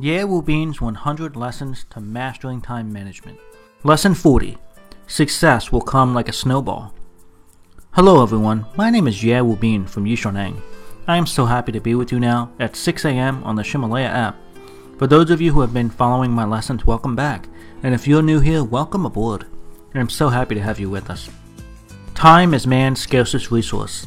Wu Bin's 100 Lessons to Mastering Time Management. Lesson 40 Success will come like a snowball. Hello everyone, my name is Wu Bin from Yishoneng. I am so happy to be with you now at 6 a.m. on the Ximalaya app. For those of you who have been following my lessons, welcome back. And if you're new here, welcome aboard. I'm so happy to have you with us. Time is man's scarcest resource.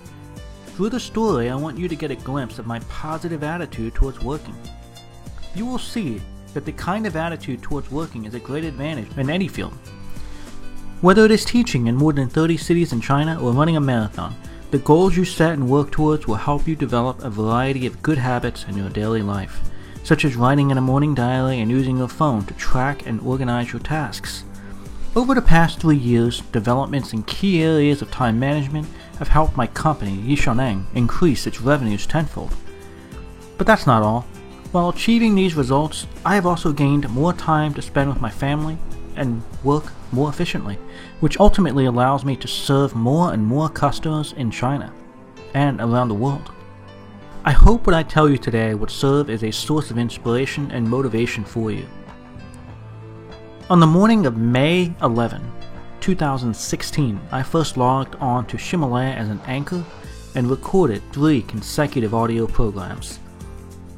Through the story, I want you to get a glimpse of my positive attitude towards working. You will see that the kind of attitude towards working is a great advantage in any field. Whether it is teaching in more than 30 cities in China or running a marathon, the goals you set and work towards will help you develop a variety of good habits in your daily life, such as writing in a morning diary and using your phone to track and organize your tasks. Over the past three years, developments in key areas of time management have helped my company, Yishoneng, increase its revenues tenfold. But that's not all. While achieving these results, I have also gained more time to spend with my family and work more efficiently, which ultimately allows me to serve more and more customers in China and around the world. I hope what I tell you today would serve as a source of inspiration and motivation for you. On the morning of May 11, 2016, I first logged on to Ximalaya as an anchor and recorded three consecutive audio programs.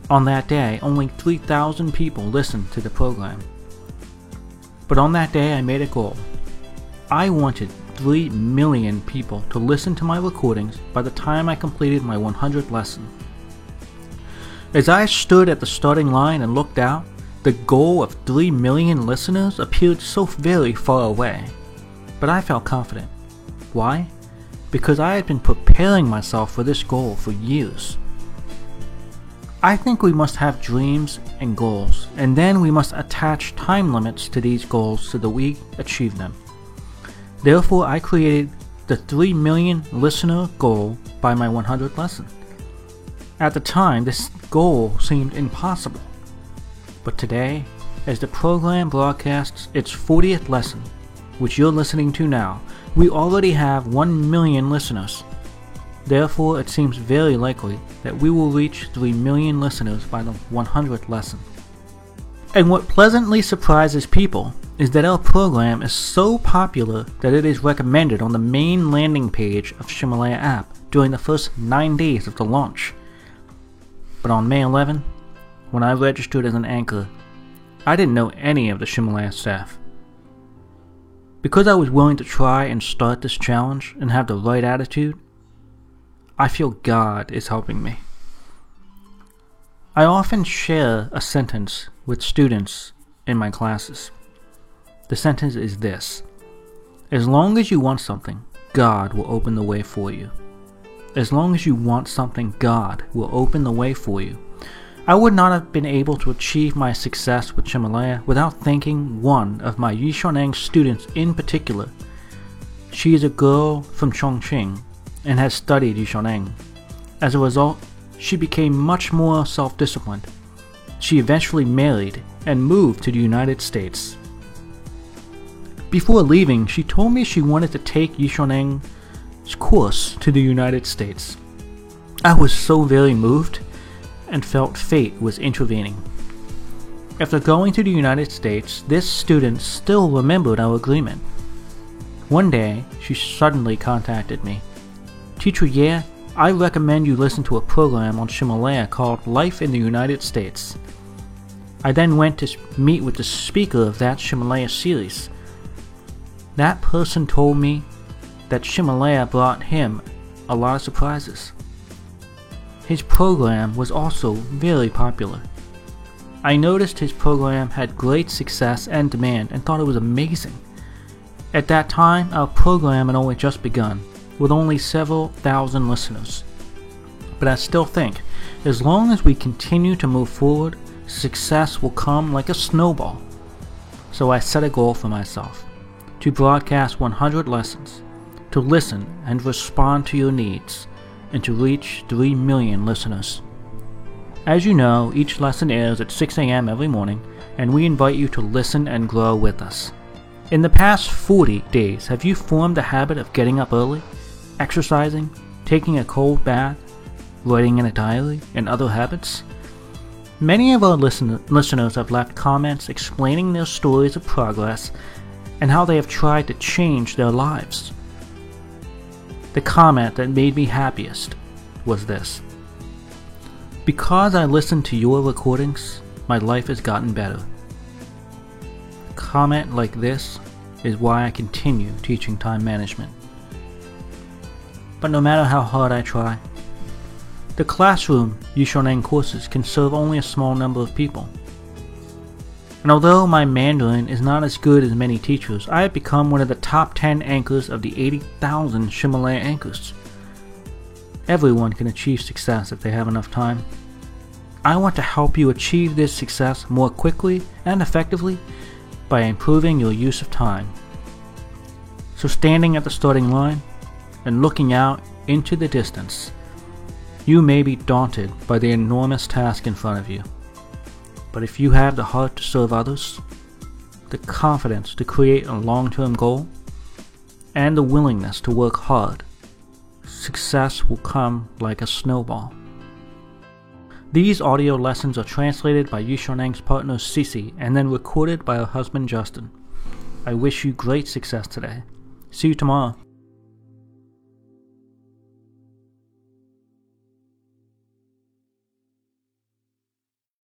On that day, only 3,000 people listened to the program. But on that day, I made a goal. I wanted 3 million people to listen to my recordings by the time I completed my 100th lesson. As I stood at the starting line and looked out, the goal of 3 million listeners appeared so very far away. But I felt confident. Why? Because I had been preparing myself for this goal for years. I think we must have dreams and goals, and then we must attach time limits to these goals so that we achieve them. Therefore, I created the 3 million listener goal by my 100th lesson. At the time, this goal seemed impossible. But today, as the program broadcasts its 40th lesson, which you're listening to now, we already have 1 million listeners. Therefore, it seems very likely that we will reach 3 million listeners by the 100th lesson. And what pleasantly surprises people is that our program is so popular that it is recommended on the main landing page of Ximalaya app during the first 9 days of the launch. But on May 11, when I registered as an anchor, I didn't know any of the Ximalaya staff. Because I was willing to try and start this challenge and have the right attitude, I feel God is helping me. I often share a sentence with students in my classes. The sentence is this As long as you want something, God will open the way for you. As long as you want something, God will open the way for you. I would not have been able to achieve my success with Ximalaya without thanking one of my Yishoneng students in particular. She is a girl from Chongqing and has studied Yishoneng. As a result, she became much more self disciplined. She eventually married and moved to the United States. Before leaving, she told me she wanted to take Yishoneng's course to the United States. I was so very moved and felt fate was intervening. After going to the United States, this student still remembered our agreement. One day, she suddenly contacted me. Teacher Ye, I recommend you listen to a program on Ximalaya called Life in the United States. I then went to meet with the speaker of that Ximalaya series. That person told me that Ximalaya brought him a lot of surprises. His program was also very popular. I noticed his program had great success and demand and thought it was amazing. At that time, our program had only just begun with only several thousand listeners. But I still think, as long as we continue to move forward, success will come like a snowball. So I set a goal for myself to broadcast 100 lessons, to listen and respond to your needs, and to reach 3 million listeners. As you know, each lesson airs at 6 a.m. every morning, and we invite you to listen and grow with us. In the past 40 days, have you formed the habit of getting up early, exercising, taking a cold bath, writing in a diary, and other habits? Many of our listen- listeners have left comments explaining their stories of progress and how they have tried to change their lives. The comment that made me happiest was this Because I listened to your recordings, my life has gotten better. A comment like this is why I continue teaching time management. But no matter how hard I try, the classroom Yishoneng courses can serve only a small number of people. And although my Mandarin is not as good as many teachers, I have become one of the top 10 anchors of the 80,000 Ximalaya anchors. Everyone can achieve success if they have enough time. I want to help you achieve this success more quickly and effectively by improving your use of time. So, standing at the starting line and looking out into the distance, you may be daunted by the enormous task in front of you. But if you have the heart to serve others, the confidence to create a long term goal, and the willingness to work hard, success will come like a snowball. These audio lessons are translated by Yishoneng's partner Cici and then recorded by her husband Justin. I wish you great success today. See you tomorrow.